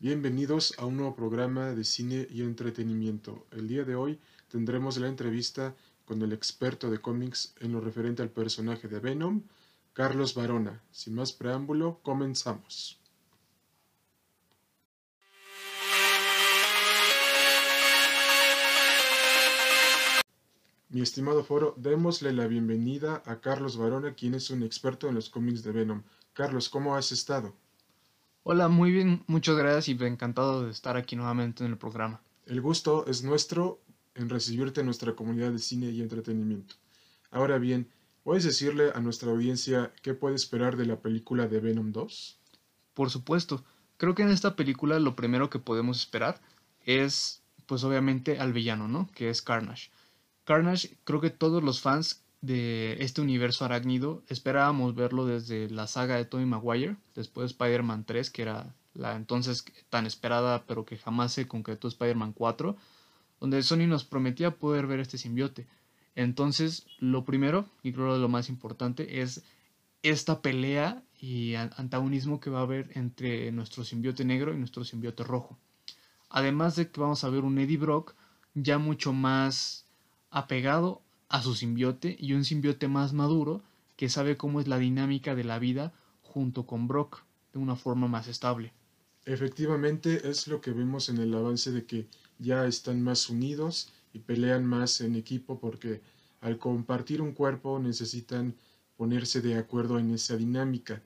Bienvenidos a un nuevo programa de cine y entretenimiento. El día de hoy tendremos la entrevista con el experto de cómics en lo referente al personaje de Venom, Carlos Barona. Sin más preámbulo, comenzamos. Mi estimado foro, démosle la bienvenida a Carlos Barona, quien es un experto en los cómics de Venom. Carlos, ¿cómo has estado? Hola, muy bien, muchas gracias y encantado de estar aquí nuevamente en el programa. El gusto es nuestro en recibirte en nuestra comunidad de cine y entretenimiento. Ahora bien, ¿puedes decirle a nuestra audiencia qué puede esperar de la película de Venom 2? Por supuesto, creo que en esta película lo primero que podemos esperar es, pues obviamente, al villano, ¿no? Que es Carnage. Carnage, creo que todos los fans de este universo arácnido esperábamos verlo desde la saga de Tobey Maguire, después de Spider-Man 3, que era la entonces tan esperada pero que jamás se concretó Spider-Man 4, donde Sony nos prometía poder ver este simbiote. Entonces, lo primero, y creo lo más importante, es esta pelea y antagonismo que va a haber entre nuestro simbiote negro y nuestro simbiote rojo. Además de que vamos a ver un Eddie Brock ya mucho más apegado a su simbiote y un simbiote más maduro que sabe cómo es la dinámica de la vida junto con Brock de una forma más estable. Efectivamente es lo que vemos en el avance de que ya están más unidos y pelean más en equipo porque al compartir un cuerpo necesitan ponerse de acuerdo en esa dinámica.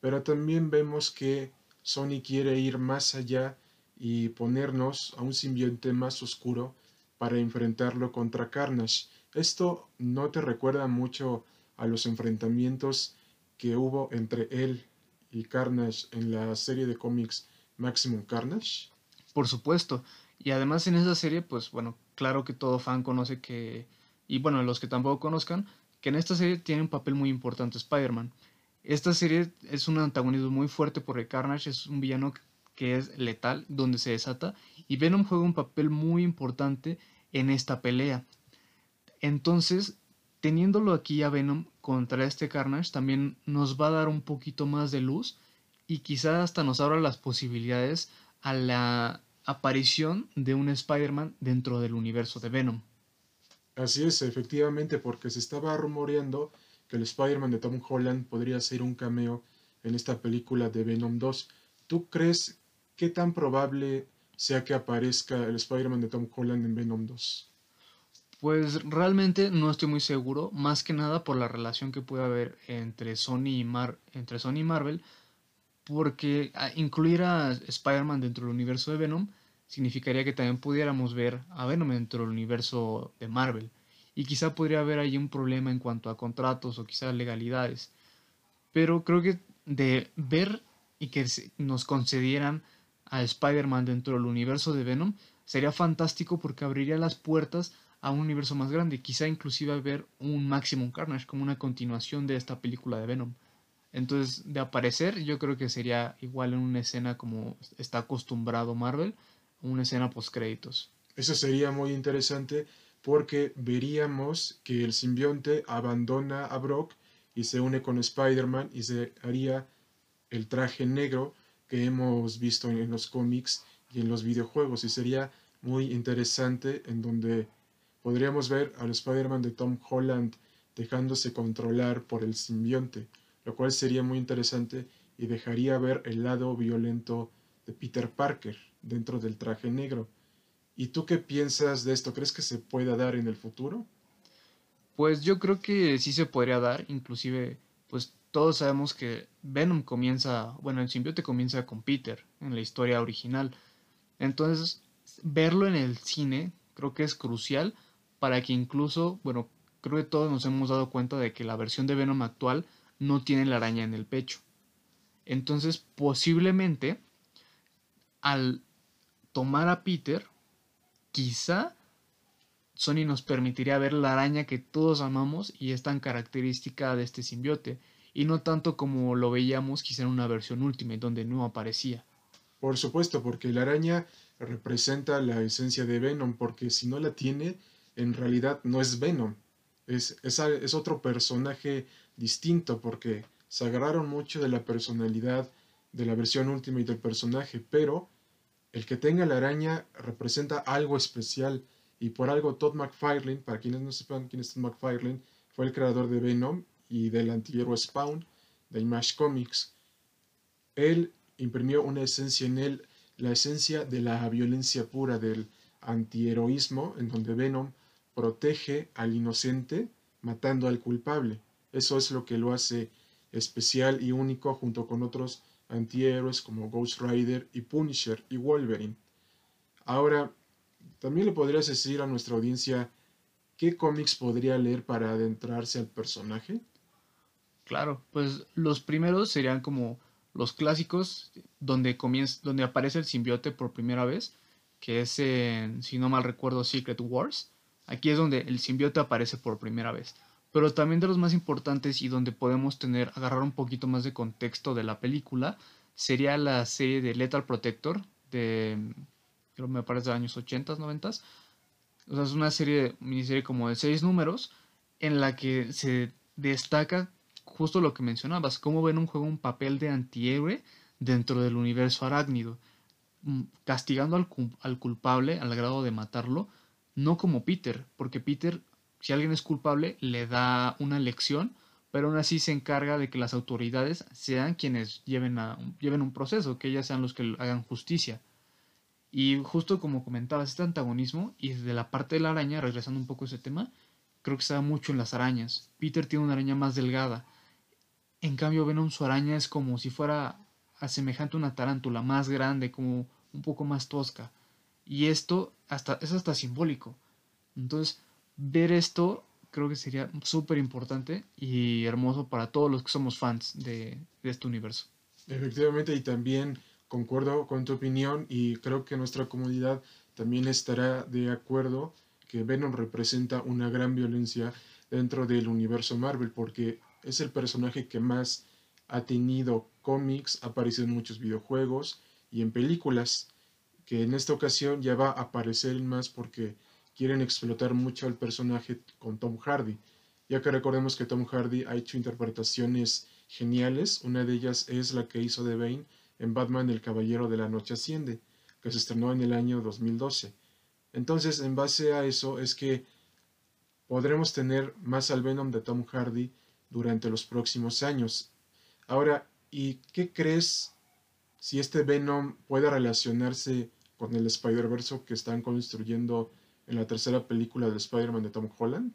Pero también vemos que Sony quiere ir más allá y ponernos a un simbionte más oscuro para enfrentarlo contra Carnage. Esto no te recuerda mucho a los enfrentamientos que hubo entre él y Carnage en la serie de cómics Maximum Carnage. Por supuesto. Y además en esa serie, pues bueno, claro que todo fan conoce que, y bueno, los que tampoco conozcan, que en esta serie tiene un papel muy importante Spider-Man. Esta serie es un antagonismo muy fuerte porque Carnage es un villano que es letal, donde se desata, y Venom juega un papel muy importante en esta pelea. Entonces, teniéndolo aquí a Venom contra este Carnage, también nos va a dar un poquito más de luz y quizás hasta nos abra las posibilidades a la aparición de un Spider-Man dentro del universo de Venom. Así es, efectivamente, porque se estaba rumoreando que el Spider-Man de Tom Holland podría ser un cameo en esta película de Venom 2. ¿Tú crees qué tan probable sea que aparezca el Spider-Man de Tom Holland en Venom 2? Pues realmente no estoy muy seguro, más que nada por la relación que puede haber entre Sony y, entre Sony Marvel, porque ah, incluir a Spider-Man dentro del universo de Venom significaría que también pudiéramos ver a Venom dentro del universo de Marvel. Y quizá podría haber ahí un problema en cuanto a contratos o quizá legalidades. Pero creo que de ver y que nos concedieran a Spider-Man dentro del universo de Venom sería fantástico porque abriría las puertas a un universo más grande, quizá inclusive ver un Maximum Carnage como una continuación de esta película de Venom. Entonces, de aparecer, yo creo que sería igual en una escena como está acostumbrado Marvel, una escena post créditos. Eso sería muy interesante porque veríamos que el simbionte abandona a Brock y se une con Spider-Man y se haría el traje negro que hemos visto en los cómics y en los videojuegos y sería muy interesante en donde podríamos ver al Spider-Man de Tom Holland dejándose controlar por el simbionte, lo cual sería muy interesante y dejaría ver el lado violento de Peter Parker dentro del traje negro. ¿Y tú qué piensas de esto? ¿Crees que se pueda dar en el futuro? Pues yo creo que sí se podría dar, inclusive pues todos sabemos que Venom comienza, bueno, el simbiote comienza con Peter en la historia original. Entonces, verlo en el cine creo que es crucial para que incluso, bueno, creo que todos nos hemos dado cuenta de que la versión de Venom actual no tiene la araña en el pecho. Entonces, posiblemente, al tomar a Peter, quizá Sony nos permitiría ver la araña que todos amamos y es tan característica de este simbiote y no tanto como lo veíamos quizá en una versión Ultimate donde no aparecía. Por supuesto, porque la araña representa la esencia de Venom, porque si no la tiene, en realidad no es Venom, es, es, es otro personaje distinto, porque se agarraron mucho de la personalidad de la versión Ultimate del personaje, pero el que tenga la araña representa algo especial y por algo Todd McFarlane, para quienes no sepan quién es Todd McFarlane, fue el creador de Venom y del antihéroe Spawn de Image Comics. Él imprimió una esencia en él, la esencia de la violencia pura, del antiheroísmo, en donde Venom protege al inocente matando al culpable. Eso es lo que lo hace especial y único junto con otros antihéroes como Ghost Rider y Punisher y Wolverine. Ahora, también le podrías decir a nuestra audiencia qué cómics podría leer para adentrarse al personaje. Claro, pues los primeros serían como los clásicos donde comienza, donde aparece el simbiote por primera vez, que es en, si no mal recuerdo, Secret Wars. Aquí es donde el simbiote aparece por primera vez. Pero también de los más importantes y donde podemos tener, agarrar un poquito más de contexto de la película, sería la serie de Lethal Protector, de, creo me parece de años 80, 90. O sea, es una serie, miniserie como de seis números, en la que se destaca justo lo que mencionabas, cómo ven un juego un papel de antihéroe dentro del universo arácnido, mm, castigando al culpable al grado de matarlo, no como Peter, porque Peter si alguien es culpable, le da una lección, pero aún así se encarga de que las autoridades sean quienes lleven, a, lleven un proceso, que ellas sean los que hagan justicia. Y justo como comentabas, este antagonismo, y desde la parte de la araña, regresando un poco a ese tema, creo que está mucho en las arañas. Peter tiene una araña más delgada. En cambio, Venom su araña es como si fuera semejante a una tarántula, más grande, como un poco más tosca. Y esto hasta, es hasta simbólico. Entonces, ver esto creo que sería súper importante y hermoso para todos los que somos fans de, este universo. Efectivamente, y también concuerdo con tu opinión y creo que nuestra comunidad también estará de acuerdo que Venom representa una gran violencia dentro del universo Marvel porque es el personaje que más ha tenido cómics, ha aparecido en muchos videojuegos y en películas, que en esta ocasión ya va a aparecer más porque quieren explotar mucho al personaje con Tom Hardy, ya que recordemos que Tom Hardy ha hecho interpretaciones geniales, una de ellas es la que hizo de Bane en Batman El Caballero de la Noche Asciende, que se estrenó en el año 2012. Entonces, en base a eso es que podremos tener más al Venom de Tom Hardy durante los próximos años. Ahora, ¿y qué crees si este Venom puede relacionarse con el Spider-Verse que están construyendo en la tercera película de Spider-Man de Tom Holland.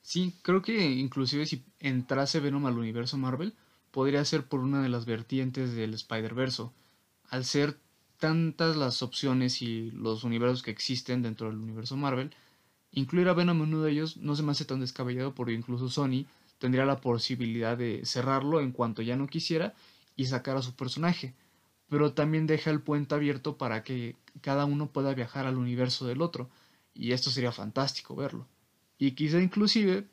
Sí, creo que inclusive si entrase Venom al universo Marvel, podría ser por una de las vertientes del Spider-Verse. Al ser tantas las opciones y los universos que existen dentro del universo Marvel, incluir a Venom en uno de ellos no se me hace tan descabellado porque incluso Sony tendría la posibilidad de cerrarlo en cuanto ya no quisiera y sacar a su personaje. Pero también deja el puente abierto para que cada uno pueda viajar al universo del otro. Y esto sería fantástico verlo. Y quizá inclusive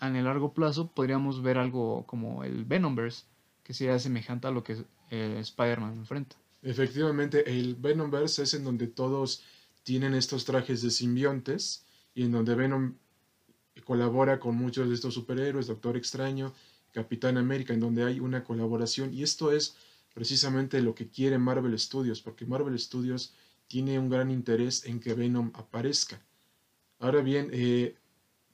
en el largo plazo podríamos ver algo como el Venomverse, que sea semejante a lo que eh, Spider-Man enfrenta. Efectivamente, el Venomverse es en donde todos tienen estos trajes de simbiontes y en donde Venom colabora con muchos de estos superhéroes, Doctor Extraño, Capitán América, en donde hay una colaboración y esto es precisamente lo que quiere Marvel Studios, porque Marvel Studios tiene un gran interés en que Venom aparezca. Ahora bien, eh,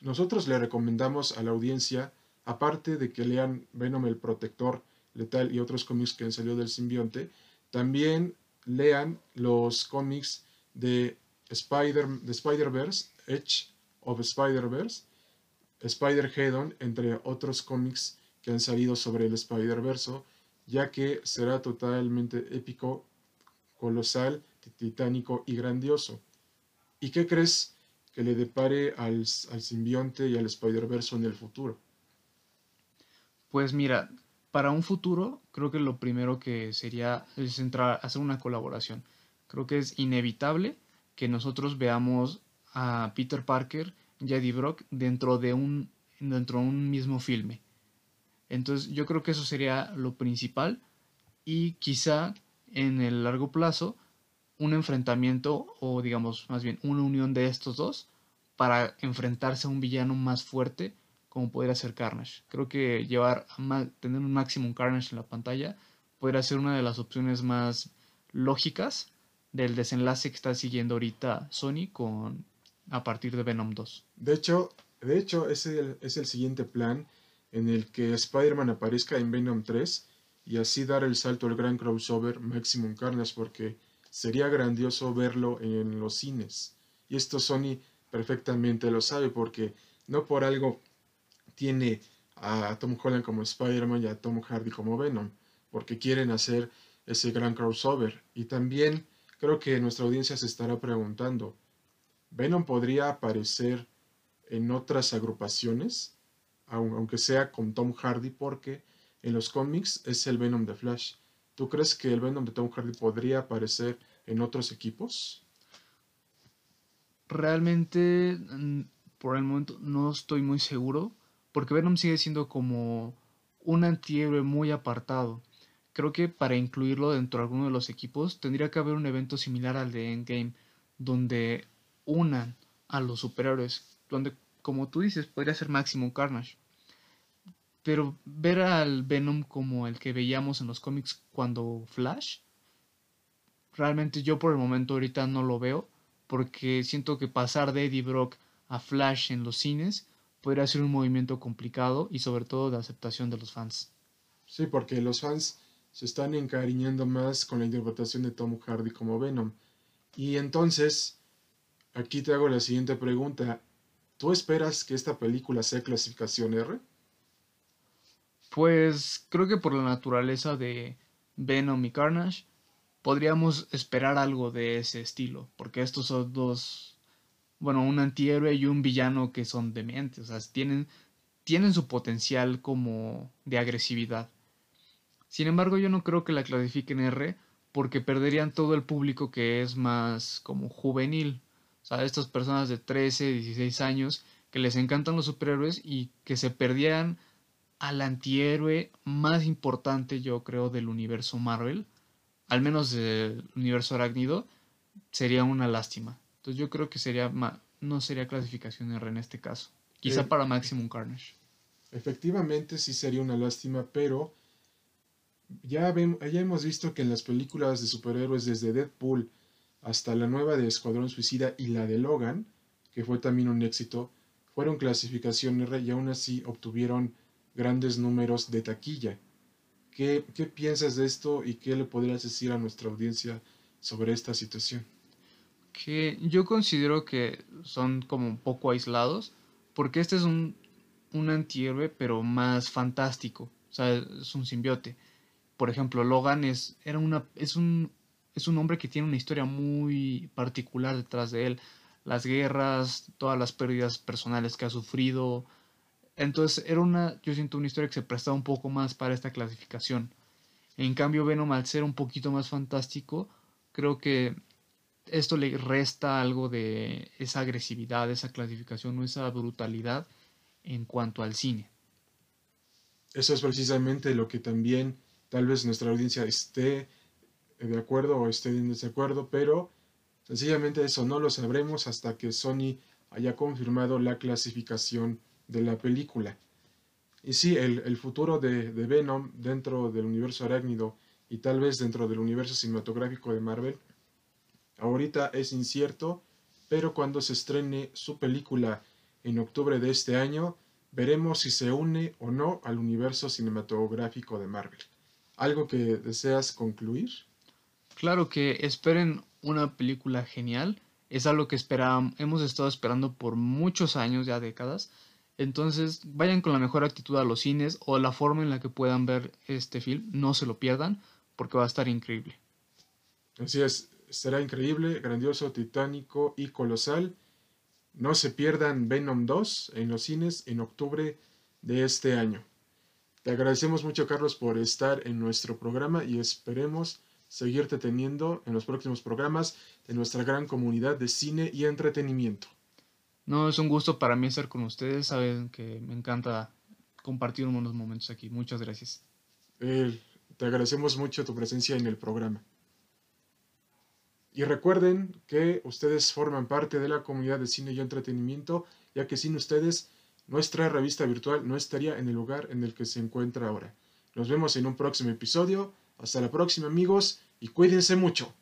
nosotros le recomendamos a la audiencia, aparte de que lean Venom el Protector Letal y otros cómics que han salido del simbionte, también lean los cómics de Spider de Spider-Verse, Edge of Spider-Verse, Spider-Headon, entre otros cómics que han salido sobre el Spider-Verse, ya que será totalmente épico, colosal titánico y grandioso. ¿Y qué crees que le depare al, simbionte y al Spider-Verse en el futuro? Pues mira, para un futuro creo que lo primero que sería es entrar, hacer una colaboración. Creo que es inevitable que nosotros veamos a Peter Parker y a Eddie Brock dentro de un, dentro de un mismo filme. Entonces yo creo que eso sería lo principal y quizá en el largo plazo un enfrentamiento o digamos más bien una unión de estos dos para enfrentarse a un villano más fuerte como podría ser Carnage. Creo que llevar a tener un máximo Carnage en la pantalla podría ser una de las opciones más lógicas del desenlace que está siguiendo ahorita Sony con a partir de Venom 2. De hecho, de hecho es, el, es el siguiente plan en el que Spider-Man aparezca en Venom 3 y así dar el salto al gran crossover Maximum Carnage porque sería grandioso verlo en los cines. Y esto Sony perfectamente lo sabe porque no por algo tiene a Tom Holland como Spider-Man y a Tom Hardy como Venom, porque quieren hacer ese gran crossover. Y también creo que nuestra audiencia se estará preguntando, ¿Venom podría aparecer en otras agrupaciones? Aunque sea con Tom Hardy, porque en los cómics es el Venom de Flash. ¿Tú crees que el Venom de Tom Hardy podría aparecer en otros equipos? Realmente, mm, por el momento, no estoy muy seguro, porque Venom sigue siendo como un antihéroe muy apartado. Creo que para incluirlo dentro de alguno de los equipos tendría que haber un evento similar al de Endgame, donde unan a los superhéroes, donde, como tú dices, podría ser Maximum Carnage. Pero ver al Venom como el que veíamos en los cómics cuando Flash, realmente yo por el momento ahorita no lo veo, porque siento que pasar de Eddie Brock a Flash en los cines podría ser un movimiento complicado y sobre todo de aceptación de los fans. Sí, porque los fans se están encariñando más con la interpretación de Tom Hardy como Venom. Y entonces, aquí te hago la siguiente pregunta. ¿Tú esperas que esta película sea clasificación R? Pues creo que por la naturaleza de Venom y Carnage podríamos esperar algo de ese estilo, porque estos son dos, bueno, un antihéroe y un villano que son dementes, o sea, tienen, tienen su potencial como de agresividad. Sin embargo, yo no creo que la clasifiquen R porque perderían todo el público que es más como juvenil, o sea, estas personas de 13, 16 años que les encantan los superhéroes y que se perdieran al antihéroe más importante, yo creo, del universo Marvel, al menos del universo arácnido, sería una lástima. Entonces yo creo que sería no sería clasificación R en este caso. Quizá eh, para Maximum Carnage. Efectivamente sí sería una lástima, pero ya, ya hemos visto que en las películas de superhéroes desde Deadpool hasta la nueva de Escuadrón Suicida y la de Logan, que fue también un éxito, fueron clasificación R y aún así obtuvieron grandes números de taquilla. ¿Qué, ¿Qué, piensas de esto y qué le podrías decir a nuestra audiencia sobre esta situación? Que yo considero que son como un poco aislados, porque este es un, un antihéroe, pero más fantástico, o sea, es un simbiote. Por ejemplo, Logan es, era una, es, un, es un hombre que tiene una historia muy particular detrás de él. Las guerras, todas las pérdidas personales que ha sufrido, entonces era una, yo siento una historia que se prestaba un poco más para esta clasificación. En cambio, Venom, al ser un poquito más fantástico, creo que esto le resta algo de esa agresividad, esa clasificación o esa brutalidad en cuanto al cine. Eso es precisamente lo que también tal vez nuestra audiencia esté de acuerdo o esté en desacuerdo, pero sencillamente eso no lo sabremos hasta que Sony haya confirmado la clasificación de la película. Y sí, el, futuro de, de, Venom dentro del universo arácnido y tal vez dentro del universo cinematográfico de Marvel, ahorita es incierto, pero cuando se estrene su película en octubre de este año, veremos si se une o no al universo cinematográfico de Marvel. ¿Algo que deseas concluir? Claro que esperen una película genial. Es algo que esperábamos, hemos estado esperando por muchos años, ya décadas. Entonces, vayan con la mejor actitud a los cines o la forma en la que puedan ver este film. No se lo pierdan porque va a estar increíble. Así es, será increíble, grandioso, titánico y colosal. No se pierdan Venom 2 en los cines en octubre de este año. Te agradecemos mucho, Carlos, por estar en nuestro programa y esperemos seguirte teniendo en los próximos programas de nuestra gran comunidad de cine y entretenimiento. No, es un gusto para mí estar con ustedes. Saben que me encanta compartir unos momentos aquí. Muchas gracias. te agradecemos mucho tu presencia en el programa. Y recuerden que ustedes forman parte de la comunidad de cine y entretenimiento, ya que sin ustedes nuestra revista virtual no estaría en el lugar en el que se encuentra ahora. Nos vemos en un próximo episodio. Hasta la próxima amigos y cuídense mucho.